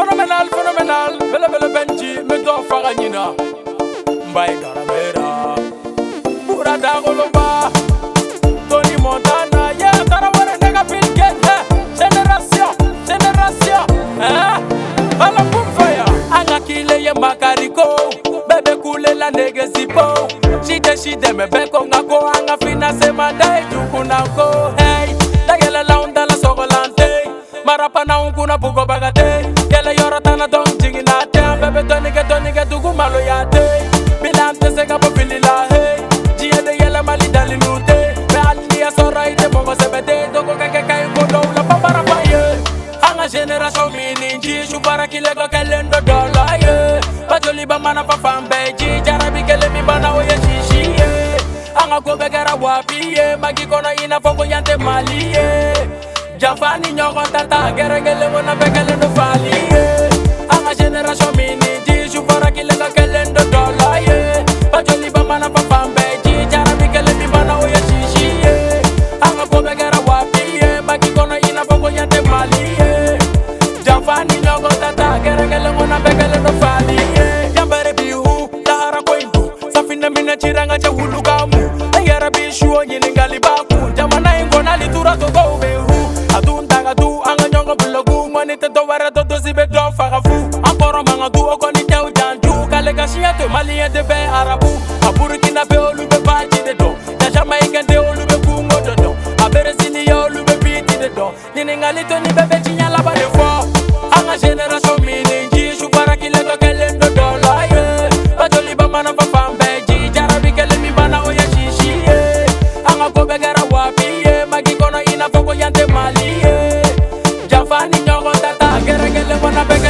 Phenomenal, phenomenal, bele bele benji, me do fara nyina. Mbai garabera. Bura da golomba. Tony Montana, yeah, tarawere nega pil get, yeah. Generation, generation, eh. Bala kumfaya. Anga kile ye makariko. Bebe kule la nege zipo. Shide shide me beko ngako. Anga fina sema dai jukunako, hey. Dagele la undala sogolante. Marapa na unkuna bugo me toni ke toni ke tugu malo ya te Bila mte se ka po fili la hey Jie de yele mali dali lute Me alini ya sora ite mongo sebete Toko keke kai kodo ula papara pa ye Anga generation mini nji Shupara kile ko kelendo dola ye Bajoli ba mana pa fambe ji Jarabi kele mi bana oye shishi ye Anga kobegera wapi ye Magikona ina fongo yante mali ye Jafani nyoko tata Geregele mona bekele no fali ye tene ra swamini cixufarakile ka kelendo dola ye vatsoli vambana vafambe cicaravikele mivana u ya xixi ye a nga khuvekera wapi ye makikono yi na voko ya timali ye bya fani loko ta ta hakerekele n'wana vekelendo fali ye yambere biwu laha ra kwendu safina mina ciranga ce hulukamu eyarabixuwo nyilinga libaku jamana yingona litura tokoube Ni te tovara todo si ve dofa gafu ah kɔrɔ manga du o kɔni tɛw janju kale ka siya to maliyɛ e de bɛ arabu a burukina be olu be baji de dɔn dajamayikɛnde olu be kungo dɔ dɔn a beresini ye olu be biti de dɔn ɲiningali to ni bɛɛ be tiɲa laba de fɔ an ka generasiɔn mini ji sukarakile dɔ kɛlen do dɔ lɔ ye batoli bamana fa fan bɛɛ ji jarabi kelen min bana o ye sisi ye an ka ko bɛɛ kɛra wapi ye magi kɔnɔ i na fɔ ko yan tɛ mali ye janfa ni ɲɔgɔn ta ta gɛrɛgɛlen fana bɛɛ kɛ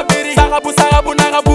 abiri sakabu sakabu nakabu